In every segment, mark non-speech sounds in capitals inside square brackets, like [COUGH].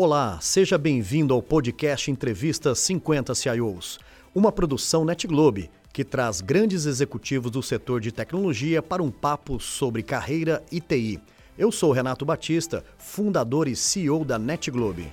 Olá, seja bem-vindo ao podcast Entrevista 50 CIOs, uma produção NetGlobe que traz grandes executivos do setor de tecnologia para um papo sobre carreira e TI. Eu sou Renato Batista, fundador e CEO da NetGlobe.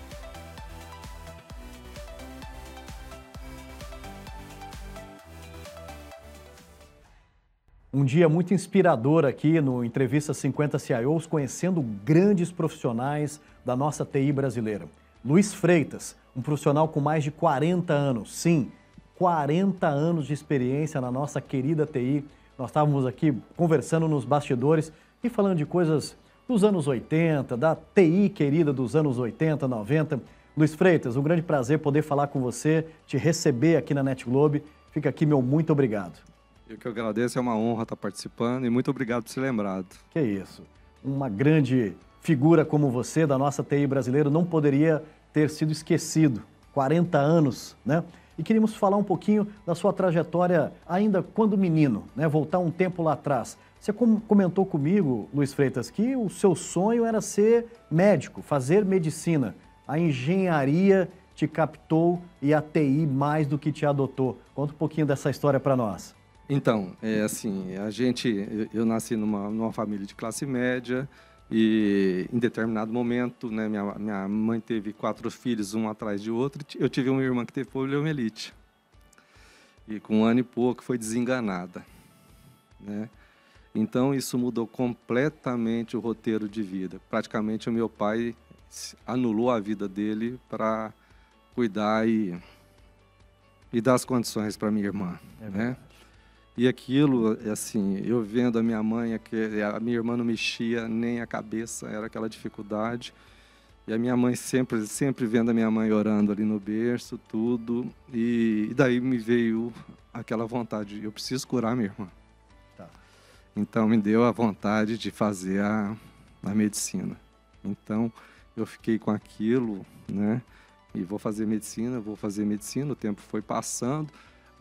Um dia muito inspirador aqui no Entrevista 50 CIOs, conhecendo grandes profissionais da nossa TI brasileira. Luiz Freitas, um profissional com mais de 40 anos, sim, 40 anos de experiência na nossa querida TI. Nós estávamos aqui conversando nos bastidores e falando de coisas dos anos 80, da TI querida dos anos 80, 90. Luiz Freitas, um grande prazer poder falar com você, te receber aqui na NetGlobe. Fica aqui meu muito obrigado. Eu que agradeço, é uma honra estar participando e muito obrigado por ser lembrado. Que isso. Uma grande figura como você da nossa TI brasileira não poderia ter sido esquecido. 40 anos, né? E queríamos falar um pouquinho da sua trajetória ainda quando menino, né? Voltar um tempo lá atrás. Você comentou comigo, Luiz Freitas, que o seu sonho era ser médico, fazer medicina. A engenharia te captou e a TI mais do que te adotou. Conta um pouquinho dessa história para nós. Então, é assim, a gente, eu, eu nasci numa, numa família de classe média, e em determinado momento, né, minha, minha mãe teve quatro filhos, um atrás de outro. Eu tive uma irmã que teve poliomielite. E com um ano e pouco foi desenganada. Né? Então isso mudou completamente o roteiro de vida. Praticamente o meu pai anulou a vida dele para cuidar e, e dar as condições para minha irmã. É né? E aquilo, é assim, eu vendo a minha mãe, a minha irmã não mexia nem a cabeça, era aquela dificuldade. E a minha mãe sempre, sempre vendo a minha mãe orando ali no berço, tudo. E, e daí me veio aquela vontade, eu preciso curar minha irmã. Tá. Então me deu a vontade de fazer a, a medicina. Então eu fiquei com aquilo, né? E vou fazer medicina, vou fazer medicina. O tempo foi passando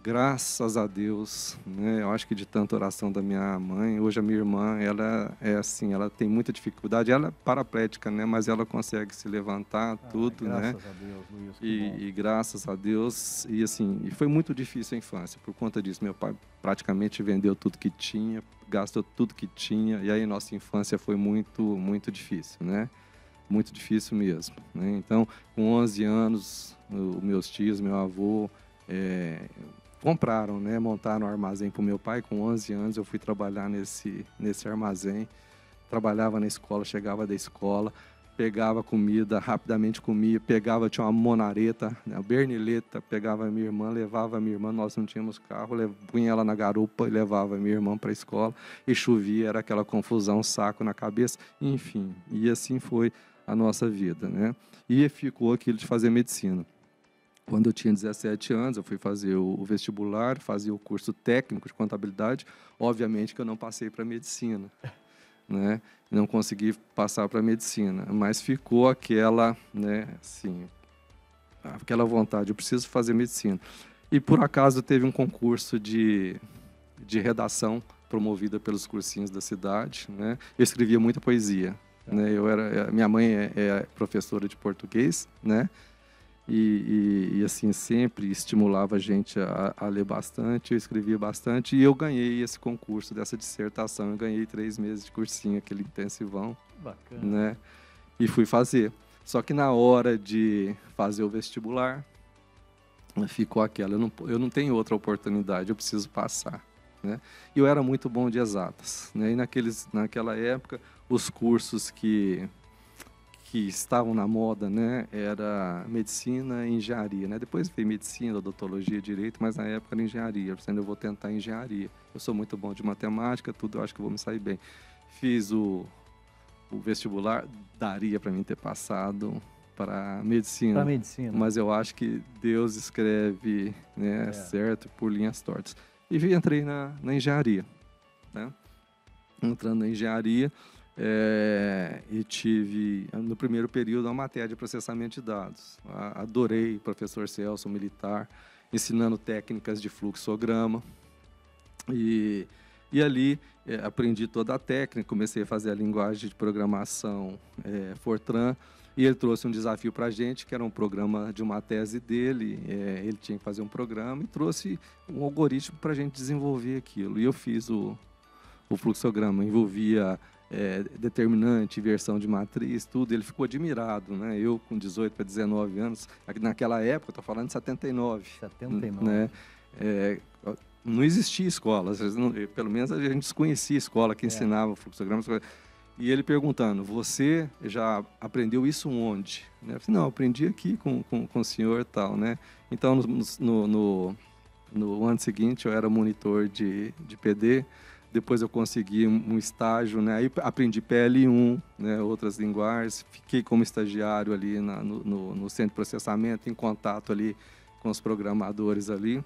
graças a Deus, né? Eu acho que de tanta oração da minha mãe, hoje a minha irmã, ela é assim, ela tem muita dificuldade, ela é paraplética, né? Mas ela consegue se levantar, ah, tudo, graças né? Graças a Deus, Luiz. E, e, graças a Deus, e assim, e foi muito difícil a infância por conta disso. Meu pai praticamente vendeu tudo que tinha, gastou tudo que tinha, e aí nossa infância foi muito, muito difícil, né? Muito difícil mesmo. Né? Então, com 11 anos, os meus tios, meu avô, é, compraram, né? Montaram um armazém para o meu pai. Com 11 anos eu fui trabalhar nesse, nesse armazém. Trabalhava na escola, chegava da escola, pegava comida, rapidamente comia, pegava, tinha uma monareta, né, bernileta, pegava minha irmã, levava minha irmã, nós não tínhamos carro, punha ela na garupa e levava minha irmã para a escola, e chovia, era aquela confusão, saco na cabeça, enfim, e assim foi a nossa vida, né? E ficou aquilo de fazer medicina. Quando eu tinha 17 anos, eu fui fazer o vestibular, fazia o curso técnico de contabilidade. Obviamente que eu não passei para medicina, [LAUGHS] né? Não consegui passar para medicina, mas ficou aquela, né, assim, aquela vontade, eu preciso fazer medicina. E por acaso teve um concurso de, de redação promovida pelos cursinhos da cidade, né? Eu escrevia muita poesia, né? Eu era, minha mãe é, é professora de português, né? E, e, e, assim sempre estimulava a gente a, a, ler bastante, eu escrevia bastante e eu ganhei esse concurso dessa dissertação, eu ganhei três meses de cursinho, aquele intensivão, Bacana. né? E fui fazer. Só que na hora de fazer o vestibular, ficou aquela, eu não, eu não tenho outra oportunidade, eu preciso passar, né? E eu era muito bom de exatas, né? E naqueles, naquela época, os cursos que que estavam na moda, né, era medicina e engenharia, né? Depois veio medicina, odontologia, direito, mas na época era engenharia. Eu falei, eu vou tentar engenharia. Eu sou muito bom de matemática, tudo, eu acho que vou me sair bem. Fiz o, o vestibular, daria para mim ter passado para medicina. Para medicina. Mas eu acho que Deus escreve, né, é. certo, por linhas tortas. E entrei na, na engenharia, né? Entrando na engenharia, é, e tive, no primeiro período, uma matéria de processamento de dados. Adorei o professor Celso, militar, ensinando técnicas de fluxograma. E, e ali é, aprendi toda a técnica, comecei a fazer a linguagem de programação é, Fortran. E ele trouxe um desafio para a gente, que era um programa de uma tese dele. É, ele tinha que fazer um programa e trouxe um algoritmo para a gente desenvolver aquilo. E eu fiz o, o fluxograma, envolvia é, determinante, versão de matriz, tudo. Ele ficou admirado, né? Eu com 18 para 19 anos, naquela época, estou falando de 79. 79. Né? É, não existia escola, não, pelo menos a gente desconhecia a escola que é. ensinava fluxogramas. E ele perguntando, você já aprendeu isso onde? Né? Eu falei, não, aprendi aqui com, com, com o senhor e tal, né? Então, no, no, no, ano seguinte, eu era monitor de, de PD, depois eu consegui um estágio, né? Aí aprendi PL1, né? outras linguagens, fiquei como estagiário ali na, no, no, no centro de processamento, em contato ali com os programadores ali.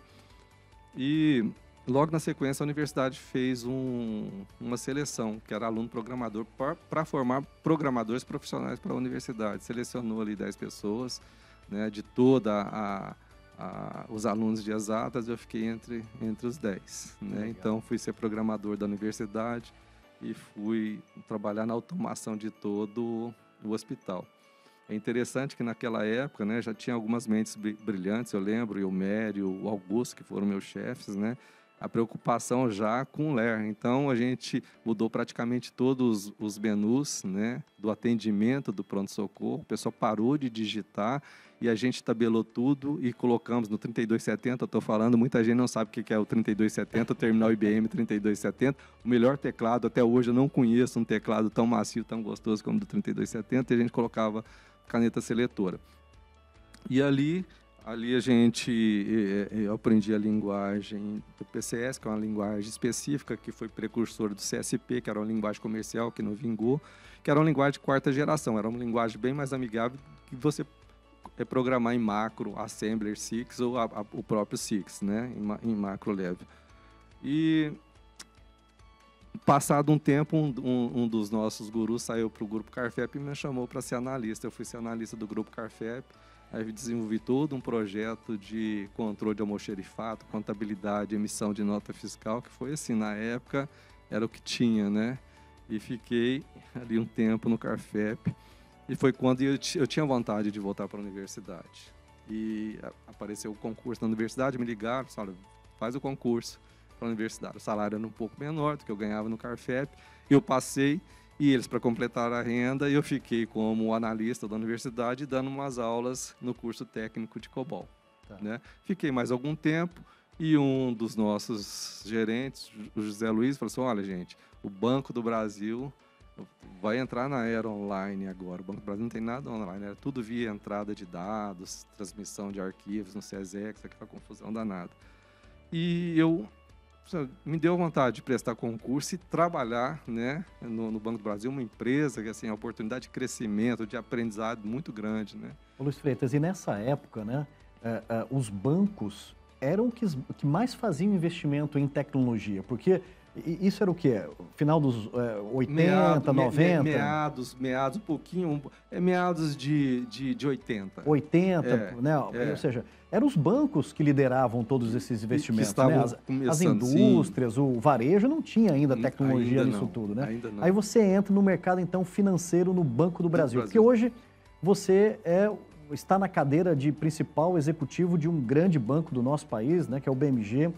E Logo na sequência, a universidade fez um, uma seleção, que era aluno programador, para formar programadores profissionais para a universidade. Selecionou ali 10 pessoas, né, de toda a, a, os alunos de exatas, eu fiquei entre, entre os 10. Né? Então, fui ser programador da universidade e fui trabalhar na automação de todo o hospital. É interessante que naquela época, né, já tinha algumas mentes brilhantes, eu lembro, o Mério, o Augusto, que foram meus chefes, né, a preocupação já com o LER. Então, a gente mudou praticamente todos os menus né, do atendimento do pronto-socorro. O pessoal parou de digitar e a gente tabelou tudo e colocamos no 3270. Estou falando, muita gente não sabe o que é o 3270, o terminal IBM 3270. O melhor teclado, até hoje eu não conheço um teclado tão macio, tão gostoso como o do 3270. E a gente colocava caneta seletora. E ali Ali a gente eh, eh, eu aprendi a linguagem do PCS, que é uma linguagem específica que foi precursor do CSP, que era uma linguagem comercial que não vingou, que era uma linguagem de quarta geração, era uma linguagem bem mais amigável que você é programar em macro, assembler Six ou a, a, o próprio Six, né, em, em macro level. E passado um tempo, um, um, um dos nossos gurus saiu para o grupo Carfep e me chamou para ser analista. Eu fui ser analista do grupo Carfep Aí desenvolvi todo um projeto de controle de almoxerifato, contabilidade, emissão de nota fiscal, que foi assim, na época era o que tinha, né? E fiquei [LAUGHS] ali um tempo no Carfep. E foi quando eu, eu tinha vontade de voltar para a universidade. E apareceu o concurso na universidade, me ligaram, falaram, faz o concurso para a universidade. O salário era um pouco menor do que eu ganhava no Carfep. Eu passei e eles para completar a renda eu fiquei como analista da universidade dando umas aulas no curso técnico de COBOL. Tá. Né? Fiquei mais algum tempo e um dos nossos gerentes, o José Luiz, falou assim: olha, gente, o Banco do Brasil vai entrar na era online agora. O Banco do Brasil não tem nada online, era tudo via entrada de dados, transmissão de arquivos no CSEX, aquela confusão danada. E eu me deu vontade de prestar concurso e trabalhar né, no, no, Banco do Brasil, uma empresa que assim, a oportunidade de crescimento, de aprendizado muito grande. Né? Luiz Freitas, e nessa época, né, uh, uh, os bancos eram que, que mais faziam investimento em tecnologia, porque isso era o quê? Final dos é, 80, Meado, 90? Me, meados, meados, um pouquinho, é meados de, de, de 80. 80, é, né? É. Ou seja, eram os bancos que lideravam todos esses investimentos, né? As, as indústrias, sim. o varejo não tinha ainda tecnologia ainda nisso não, tudo, né? Ainda não. Aí você entra no mercado então financeiro no Banco do Brasil, do Brasil. porque hoje você é está na cadeira de principal executivo de um grande banco do nosso país, né, que é o BMG.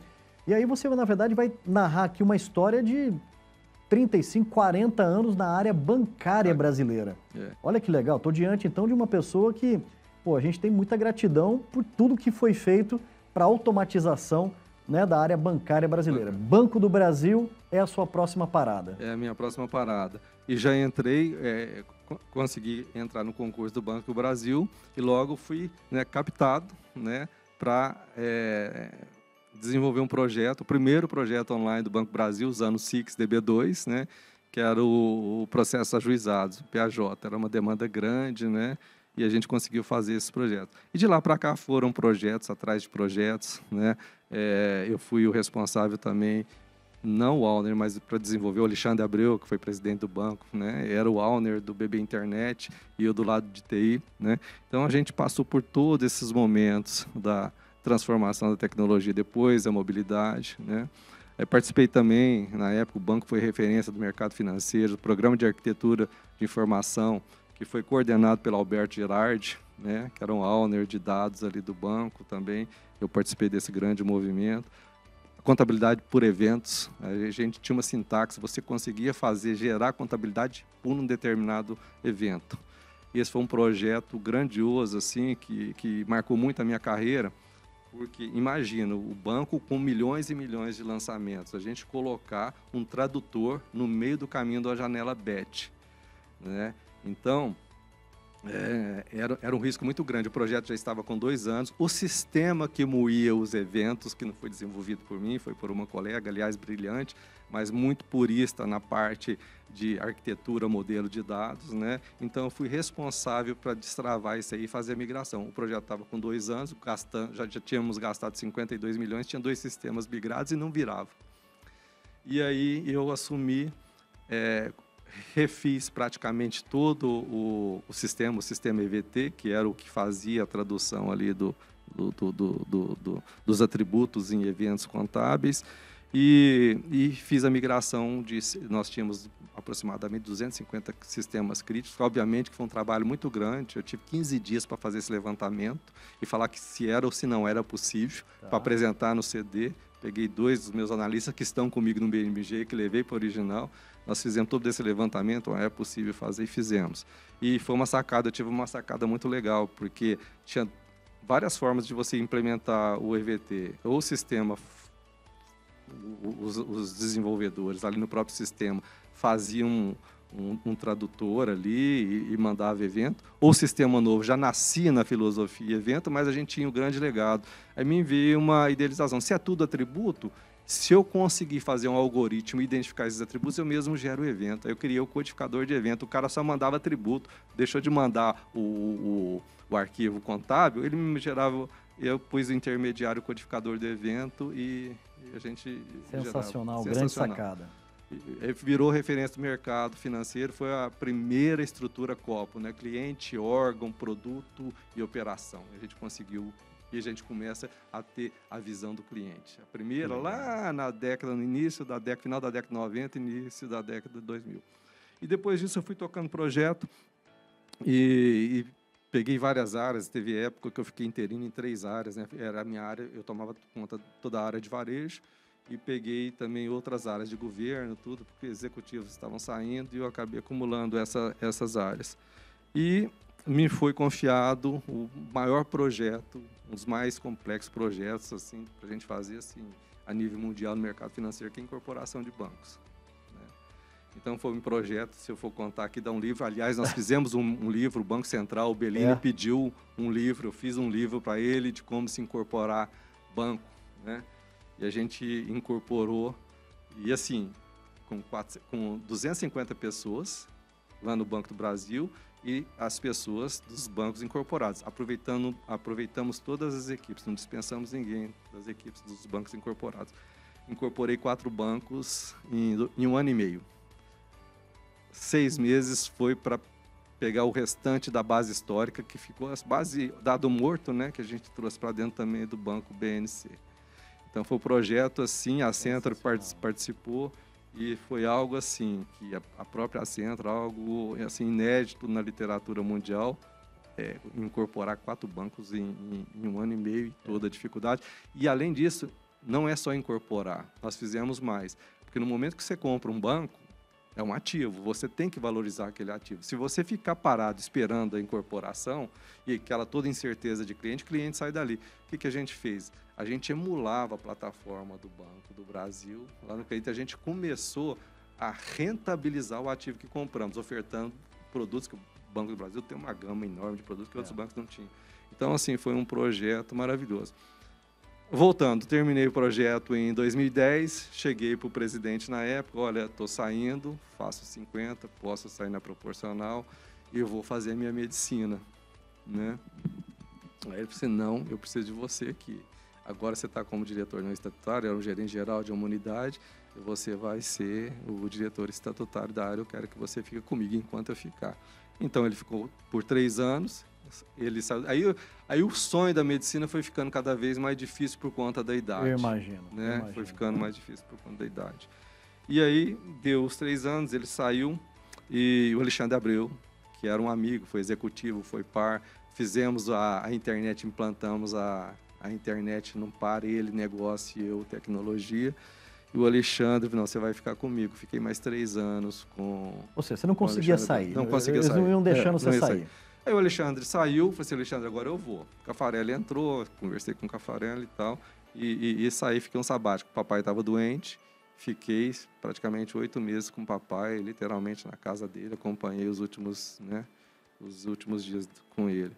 E aí você, na verdade, vai narrar aqui uma história de 35, 40 anos na área bancária brasileira. É. Olha que legal, estou diante então de uma pessoa que, pô, a gente tem muita gratidão por tudo que foi feito para automatização né, da área bancária brasileira. Uhum. Banco do Brasil é a sua próxima parada. É a minha próxima parada. E já entrei, é, consegui entrar no concurso do Banco do Brasil e logo fui né, captado né, para é, desenvolver um projeto, o primeiro projeto online do Banco Brasil, usando o SIX DB2, né, que era o, o processo ajuizados, o PAJ. Era uma demanda grande, né, e a gente conseguiu fazer esse projeto. E de lá para cá foram projetos atrás de projetos. Né? É, eu fui o responsável também, não o Alner, mas para desenvolver o Alexandre Abreu, que foi presidente do banco. Né? Era o Alner do BB Internet e eu do lado de TI. Né? Então a gente passou por todos esses momentos da transformação da tecnologia, depois a mobilidade, né? Eu participei também, na época, o banco foi referência do mercado financeiro, do programa de arquitetura de informação, que foi coordenado pelo Alberto Girardi, né, que era um owner de dados ali do banco também. Eu participei desse grande movimento. Contabilidade por eventos, a gente tinha uma sintaxe, você conseguia fazer, gerar contabilidade por um determinado evento. Esse foi um projeto grandioso, assim, que, que marcou muito a minha carreira, porque imagina o banco com milhões e milhões de lançamentos, a gente colocar um tradutor no meio do caminho da janela BET. Né? Então, é, era, era um risco muito grande. O projeto já estava com dois anos. O sistema que moía os eventos, que não foi desenvolvido por mim, foi por uma colega, aliás, brilhante, mas muito purista na parte de arquitetura, modelo de dados, né? Então eu fui responsável para destravar isso aí e fazer a migração. O projeto estava com dois anos, gastando, já, já tínhamos gastado 52 milhões, tinha dois sistemas migrados e não virava. E aí eu assumi, é, refiz praticamente todo o, o, sistema, o sistema EVT, que era o que fazia a tradução ali do, do, do, do dos atributos em eventos contábeis. E, e, fiz a migração de nós tínhamos aproximadamente 250 sistemas críticos obviamente que foi um trabalho muito grande eu tive 15 dias para fazer esse levantamento e falar que se era ou se não era possível tá. para apresentar no CD peguei dois dos meus analistas que estão comigo no BMG que levei para o original. Nós fizemos todo esse levantamento é possível fazer e fizemos. E foi uma sacada eu tive uma sacada muito legal porque tinha várias formas de você implementar o EVT ou o sistema os, os desenvolvedores ali no próprio sistema faziam um, um, tradutor ali e, e, mandava evento. O sistema novo já nascia na filosofia evento, mas a gente tinha um grande legado. Aí me veio uma idealização. Se é tudo atributo, se eu conseguir fazer um algoritmo e identificar esses atributos, eu mesmo gero o evento. Aí eu criei o codificador de evento. O cara só mandava atributo, deixou de mandar o, o, o arquivo contábil, ele me gerava eu pus o intermediário codificador do evento e, e a gente. Sensacional, grande sensacional. sacada. E, virou referência do mercado financeiro, foi a primeira estrutura COPO, né? cliente, órgão, produto e operação. A gente conseguiu e a gente começa a ter a visão do cliente. A primeira lá na década, no início da década, final da década de 90, início da década de 2000. E depois disso eu fui tocando projeto e, e peguei várias áreas, teve época que eu fiquei interino em três áreas, né? Era a minha área, eu tomava conta toda a área de varejo e peguei também outras áreas de governo, tudo, porque executivos estavam saindo e eu acabei acumulando essa, essas áreas. E me foi confiado o maior projeto, um dos mais complexos projetos assim para a gente fazer assim a nível mundial no mercado financeiro, que é a incorporação de bancos. Então foi um projeto, se eu for contar aqui, dá um livro. Aliás, nós [LAUGHS] fizemos um, um livro, o Banco Central, o Bellini é. pediu um livro, eu fiz um livro para ele de como se incorporar banco, né? E a gente incorporou, e assim, com, quatro, com 250 pessoas lá no Banco do Brasil e as pessoas dos bancos incorporados. Aproveitando, aproveitamos todas as equipes, não dispensamos ninguém das equipes dos bancos incorporados. Incorporei quatro bancos em, em um ano e meio seis meses foi para pegar o restante da base histórica, que ficou a base dado morto, né, que a gente trouxe para dentro também do banco BNC. Então foi um projeto assim, a Centro participou e foi algo assim que a própria Centro, algo assim inédito na literatura mundial, é, incorporar quatro bancos em, em, em, um ano e meio e toda a dificuldade. E além disso, não é só incorporar, nós fizemos mais, porque no momento que você compra um banco é um ativo, você tem que valorizar aquele ativo. Se você ficar parado esperando a incorporação e aquela toda incerteza de cliente, o cliente sai dali. O que, que a gente fez? A gente emulava a plataforma do Banco do Brasil. Lá no cliente, a gente começou a rentabilizar o ativo que compramos, ofertando produtos que o Banco do Brasil tem uma gama enorme de produtos que é. outros bancos não tinham. Então, assim, foi um projeto maravilhoso. Voltando, terminei o projeto em 2010, cheguei para o presidente na época, olha, estou saindo, faço 50, posso sair na proporcional e eu vou fazer a minha medicina, né? Aí ele disse, não, eu preciso de você aqui. Agora você está como diretor não estatutário, era um gerente geral de uma unidade, e você vai ser o diretor estatutário da área, eu quero que você fique comigo enquanto eu ficar. Então ele ficou por três anos, ele aí, aí o sonho da medicina foi ficando cada vez mais difícil por conta da idade. Eu imagino. Né? Eu imagino. Foi ficando mais difícil por conta da idade. E aí deu os três anos, ele saiu e o Alexandre Abreu, que era um amigo, foi executivo, foi par. Fizemos a, a internet, implantamos a, a internet num par, ele negócio e eu tecnologia. E o Alexandre, não, você vai ficar comigo. Fiquei mais três anos com. Ou seja, você não conseguia sair. Não conseguia Eles sair. não iam deixando É, você não ia sair. Aí o Alexandre saiu, falei assim, Alexandre, agora eu vou. O Cafarelli entrou, conversei com o Cafarelli e tal, e, e, e saí, fiquei um sabático. O papai estava doente, fiquei praticamente oito meses com o papai, literalmente na casa dele, acompanhei os últimos, né, os últimos dias com ele.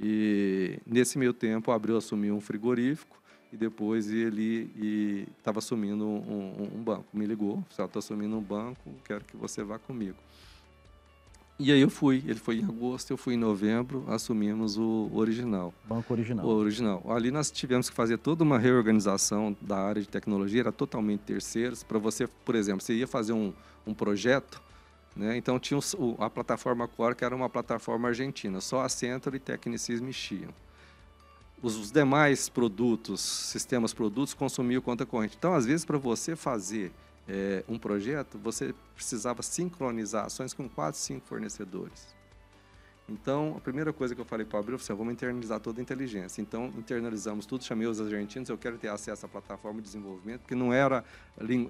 E nesse meio tempo, o Abreu assumiu um frigorífico e depois ele estava assumindo um, um- um banco. Me ligou, estou assumindo um banco, quero que você vá comigo. E aí eu fui, ele foi em agosto, eu fui em novembro, assumimos o original. Banco original. O original. Ali nós tivemos que fazer toda uma reorganização da área de tecnologia, era totalmente terceiros. Para você, por exemplo, você ia fazer um, um projeto, né? então tinha o- a plataforma Core, que era uma plataforma argentina, só a Centro e Tecnicis mexiam. Os, os demais produtos, sistemas produtos, consumiam conta corrente. Então, às vezes, para você fazer eh, um projeto, você precisava sincronizar ações com quatro, cinco fornecedores. Então, a primeira coisa que eu falei para o Abril, falei, assim, vamos internalizar toda a inteligência. Então, internalizamos tudo, chamei os argentinos, eu quero ter acesso à plataforma de desenvolvimento, porque não era,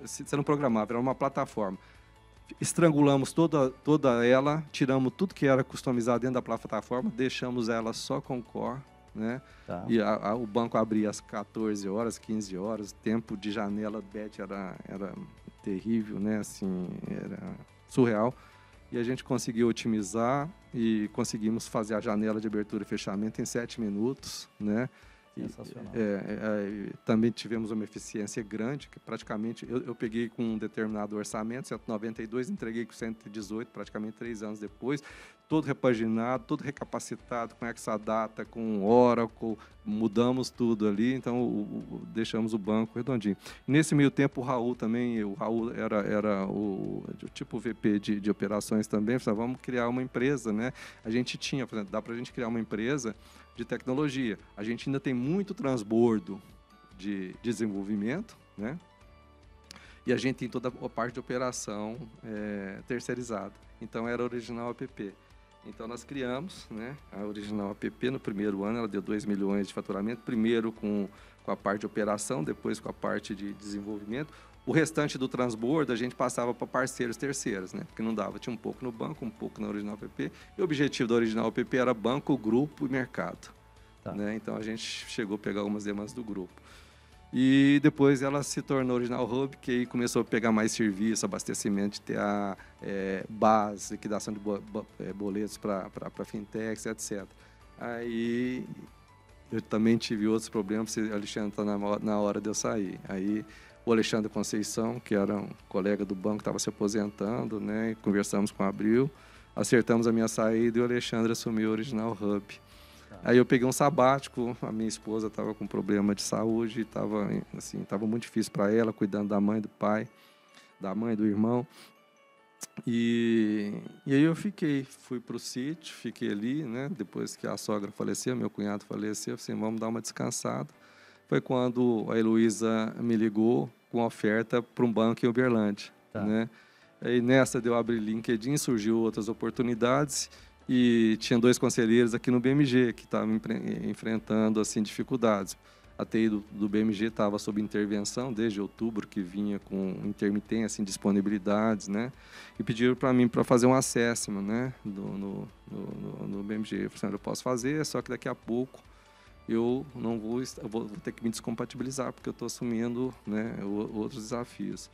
você não programava, era uma plataforma. Estrangulamos toda, toda ela, tiramos tudo que era customizado dentro da plataforma, deixamos ela só com core, né? Tá. E a- a- o banco abria às 14 horas, 15 horas, tempo de janela bet era, era terrível, né? Assim, era surreal. E a gente conseguiu otimizar e conseguimos fazer a janela de abertura e fechamento em 7 minutos, né? Sensacional. é, é, também tivemos uma eficiência grande, que praticamente eu, eu peguei com um determinado orçamento, 192, entreguei com 118, praticamente três anos depois, todo repaginado, todo recapacitado com Exadata, com Oracle, mudamos tudo ali, então o- o- deixamos o banco redondinho. Nesse meio tempo, o Raul também, o Raul era, era o, o tipo VP de, de operações também, falou, vamos criar uma empresa, né? A gente tinha, dá para a gente criar uma empresa de tecnologia. A gente ainda tem muito transbordo de desenvolvimento, né? E a gente tem toda a parte de operação eh, terceirizada. Então era original app. Então nós criamos, né, a original app no primeiro ano, ela deu 2 milhões de faturamento, primeiro com, com a parte de operação, depois com a parte de desenvolvimento. O restante do transbordo a gente passava para parceiros terceiros, né? Porque não dava, tinha um pouco no banco, um pouco na original app. E o objetivo da original app era banco, grupo e mercado. Tá. Né? Então a gente chegou a pegar algumas demandas do grupo. E depois ela se tornou Original Hub, que aí começou a pegar mais serviço, abastecimento de TA, é, base, liquidação de é, boletos para fintechs, etc. Aí eu também tive outros problemas, o Alexandre está na, na hora de eu sair. Aí o Alexandre Conceição, que era um colega do banco, estava se aposentando, né? Conversamos com o Abril, acertamos a minha saída e o Alexandre assumiu o Original Hub. Aí eu peguei um sabático, a minha esposa estava com problema de saúde, estava assim, tava muito difícil para ela, cuidando da mãe, do pai, da mãe, do irmão. E, e aí eu fiquei, fui para o sítio, fiquei ali, né? Depois que a sogra faleceu, meu cunhado faleceu, assim, vamos dar uma descansada. Foi quando a Heloísa me ligou com oferta para um banco em Uberlândia, Tá. né? Aí nessa deu abrir LinkedIn, surgiu outras oportunidades e tinha dois conselheiros aqui no BMG que estavam enfrentando assim dificuldades. A TI do, do BMG estava sob intervenção desde outubro, que vinha com intermitência, indisponibilidades, né? E pediram para mim para fazer um assessment, né? Do, no, no, no, no BMG. Eu falei, assim, eu posso fazer, só que daqui a pouco eu não vou, eu vou, ter que me descompatibilizar porque eu estou assumindo, né? o- Outros desafios.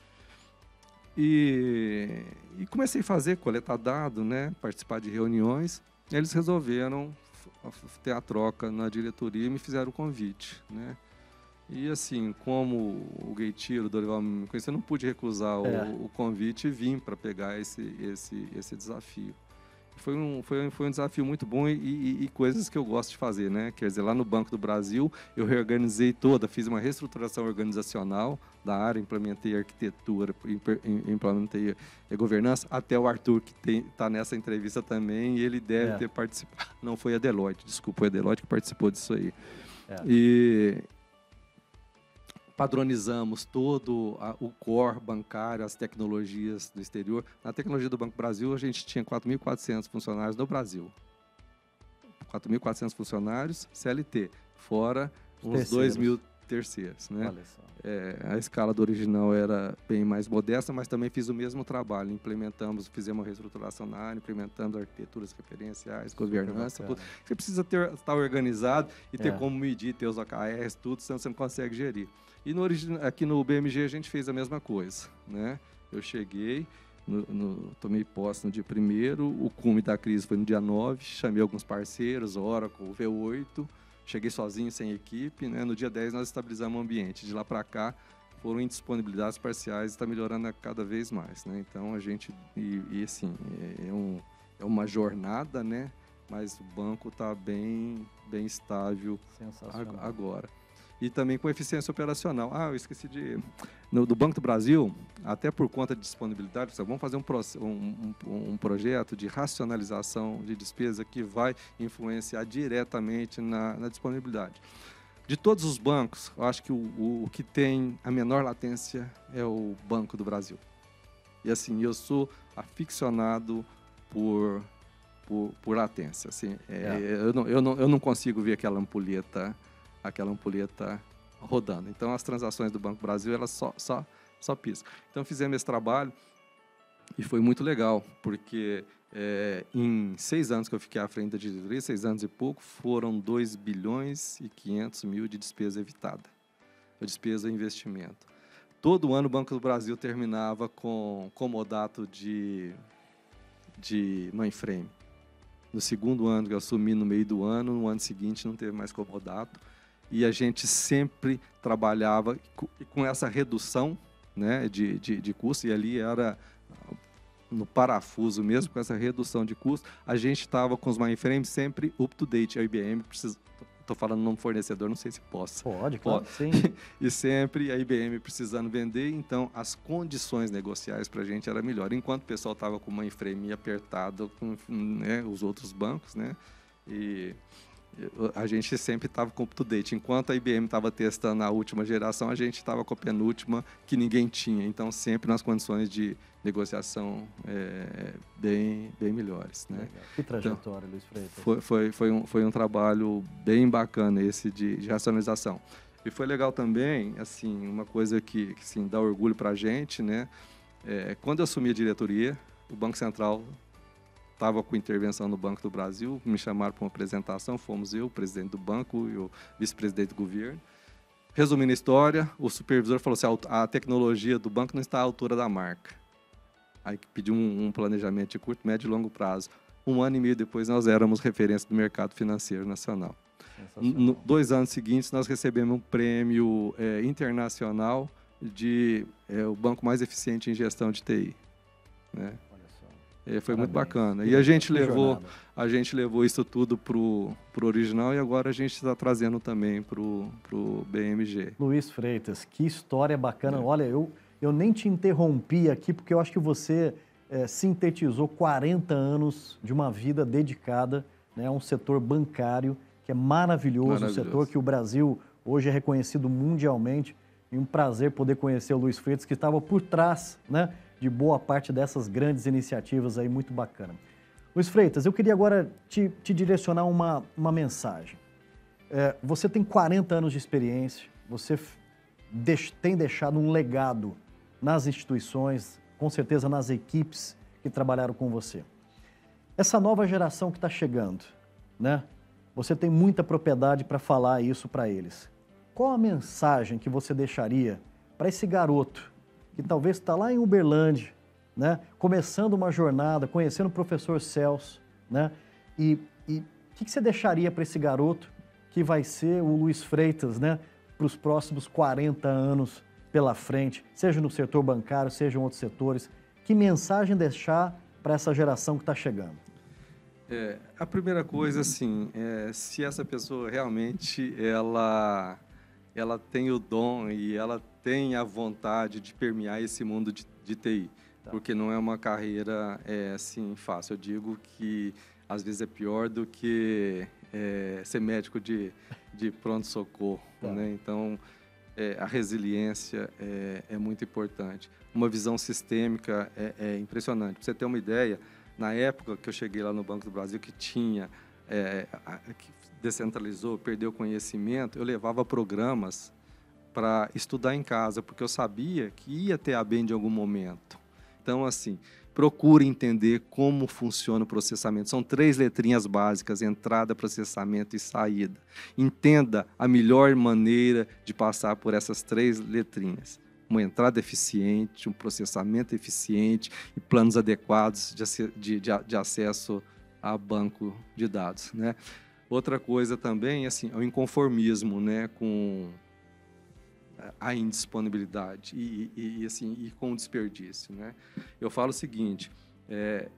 E, e comecei a fazer, coletar dado, né? Participar de reuniões. Eles resolveram ter a troca na diretoria e me fizeram o convite, né? E assim, como o Gaitiro, o Dorival me conheceu, eu não pude recusar o, É. o convite e vim para pegar esse, esse, esse desafio. Foi um, foi, foi um desafio muito bom e, e- e coisas que eu gosto de fazer, né? Quer dizer, lá no Banco do Brasil, eu reorganizei toda, fiz uma reestruturação organizacional da área, implementei arquitetura, implementei a governança, até o Arthur, que está nessa entrevista também, ele deve É. ter participado. Não foi a Deloitte, desculpa, foi a Deloitte que participou disso aí. É. E padronizamos todo a, o core bancário, as tecnologias do exterior. Na tecnologia do Banco Brasil, a gente tinha 4.400 funcionários no Brasil. 4.400 funcionários CLT, fora uns 2 mil terceiros. Né? É, a escala do original era bem mais modesta, mas também fiz o mesmo trabalho. Implementamos, fizemos uma reestruturação na área, implementando arquiteturas referenciais, Super governança. Tudo. Você precisa ter, estar organizado e ter é. como medir, ter os OKRs, tudo, senão você não consegue gerir. E no, aqui no BMG a gente fez a mesma coisa. Né? Eu cheguei, no, no, tomei posse no dia 1 o cume da crise foi no dia 9, chamei alguns parceiros, Oracle, V8, cheguei sozinho, sem equipe. Né? No dia 10 nós estabilizamos o ambiente. De lá para cá foram indisponibilidades parciais e está melhorando cada vez mais. Né? Então a gente, e, e assim, é, é, um, é uma jornada, né? mas o banco está bem, bem estável agora e também com eficiência operacional. Ah, eu esqueci de. No, do Banco do Brasil, até por conta de disponibilidade, vamos fazer um, um, um, um projeto de racionalização de despesa que vai influenciar diretamente na, na disponibilidade. De todos os bancos, eu acho que o, o, o, que tem a menor latência é o Banco do Brasil. E assim, eu sou aficionado por, por, por latência. Assim, é, é. Eu, não, eu, não, eu não consigo ver aquela ampulheta aquela ampulheta rodando. Então, as transações do Banco Brasil, elas só, só, só piscam. Então, fizemos esse trabalho e foi muito legal, porque é, em seis anos que eu fiquei à frente da diretoria, seis anos e pouco, foram 2 bilhões e 500 mil de despesa evitada, a despesa e investimento. Todo ano o Banco do Brasil terminava com comodato de, de mainframe. No segundo ano que eu assumi, no meio do ano, no ano seguinte não teve mais comodato e a gente sempre trabalhava com essa redução né, de, de, de custo, e ali era no parafuso mesmo, com essa redução de custo, a gente estava com os mainframes sempre up-to-date. A IBM precisa, estou falando num fornecedor, não sei se posso. Pode, claro, sim. [LAUGHS] e sempre a IBM precisando vender, então as condições negociais para a gente era melhor. Enquanto o pessoal estava com o mainframe apertado com né, os outros bancos, né? E a gente sempre estava com up-to-date. Enquanto a IBM estava testando a última geração, a gente estava com a penúltima que ninguém tinha. Então, sempre nas condições de negociação é, bem, bem melhores. Né? Que trajetória, então, Luiz Freitas. Foi, foi, foi, um, foi um trabalho bem bacana esse de, de racionalização. E foi legal também, assim, uma coisa que, que assim, dá orgulho para a gente, né? É, quando eu assumi a diretoria, o Banco Central estava com intervenção no Banco do Brasil, me chamaram para uma apresentação, fomos eu, o presidente do banco e o vice-presidente do governo. Resumindo a história, o supervisor falou assim, a tecnologia do banco não está à altura da marca. Aí pediu um, um planejamento de curto, médio e longo prazo. Um ano e meio depois, nós éramos referência do mercado financeiro nacional. No, dois anos seguintes, nós recebemos um prêmio é, internacional de é, o banco mais eficiente em gestão de TI. Né? É, foi Parabéns. muito bacana. E a gente levou, a gente levou isso tudo pro pro original e agora a gente está trazendo também pro pro BMG. Luiz Freitas, que história bacana. É. Olha, eu eu nem te interrompi aqui porque eu acho que você é, sintetizou 40 anos de uma vida dedicada né, a um setor bancário que é maravilhoso, maravilhoso, um setor que o Brasil hoje é reconhecido mundialmente. E um prazer poder conhecer o Luiz Freitas, que estava por trás né, de boa parte dessas grandes iniciativas aí, muito bacana. Luiz Freitas, eu queria agora te, te direcionar uma, uma mensagem. É, você tem 40 anos de experiência, você deix, tem deixado um legado nas instituições, com certeza nas equipes que trabalharam com você. Essa nova geração que está chegando, né? Você tem muita propriedade para falar isso para eles. Qual a mensagem que você deixaria para esse garoto que talvez está lá em Uberlândia, né, começando uma jornada, conhecendo o professor Celso, né, e o que, que você deixaria para esse garoto que vai ser o Luiz Freitas, né, para os próximos 40 anos pela frente, seja no setor bancário, seja em outros setores? Que mensagem deixar para essa geração que está chegando? É, a primeira coisa, assim, é, se essa pessoa realmente ela, ela tem o dom e ela tem a vontade de permear esse mundo de, de TI, tá. porque não é uma carreira é, assim fácil. Eu digo que às vezes é pior do que é, ser médico de, de pronto socorro, tá. né? Então é, a resiliência é, é, muito importante. Uma visão sistêmica é, é impressionante. Para você ter uma ideia, na época que eu cheguei lá no Banco do Brasil, que tinha, é, que descentralizou, perdeu conhecimento, eu levava programas para estudar em casa, porque eu sabia que ia ter a BEM de algum momento. Então, assim, procure entender como funciona o processamento. São três letrinhas básicas: entrada, processamento e saída. Entenda a melhor maneira de passar por essas três letrinhas. Uma entrada eficiente, um processamento eficiente e planos adequados de, de, de, acesso a banco de dados. Né? Outra coisa também assim, é o inconformismo né, com a indisponibilidade e, e, e, assim e com o desperdício, né? Eu falo o seguinte: é,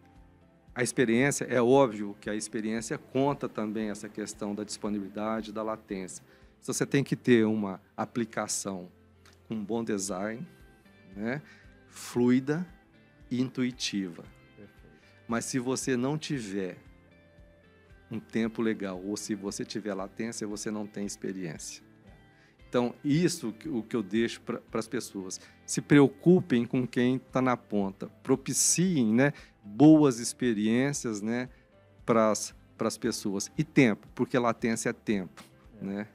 a experiência é óbvio que a experiência conta também essa questão da disponibilidade, da latência. Então, você tem que ter uma aplicação com um bom design, né? Fluida e intuitiva. Mas se você não tiver um tempo legal ou se você tiver latência, você não tem experiência. Então, isso o que eu deixo para as pessoas. Se preocupem com quem está na ponta. Propiciem né, boas experiências né, para as pessoas. E tempo, porque latência é tempo. É. Né?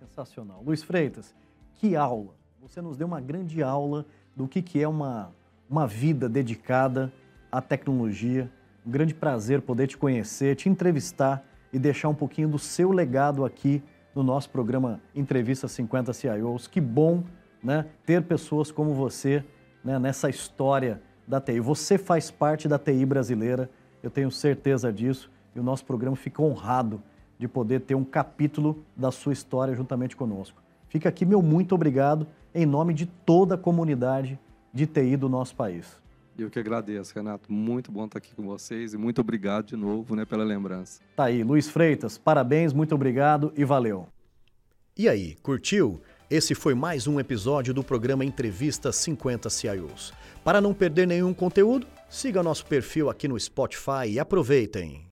Sensacional. Luiz Freitas, que aula! Você nos deu uma grande aula do que, que é uma, uma vida dedicada à tecnologia. Um grande prazer poder te conhecer, te entrevistar e deixar um pouquinho do seu legado aqui no nosso programa Entrevista 50 CIOs. Que bom né, ter pessoas como você né, nessa história da TI. Você faz parte da TI brasileira, eu tenho certeza disso, e o nosso programa fica honrado de poder ter um capítulo da sua história juntamente conosco. Fica aqui meu muito obrigado em nome de toda a comunidade de TI do nosso país. Eu que agradeço, Renato. Muito bom estar aqui com vocês e muito obrigado de novo né, pela lembrança. Tá aí, Luiz Freitas, parabéns, muito obrigado e valeu. E aí, curtiu? Esse foi mais um episódio do programa Entrevista 50 CIOs. Para não perder nenhum conteúdo, siga nosso perfil aqui no Spotify e aproveitem!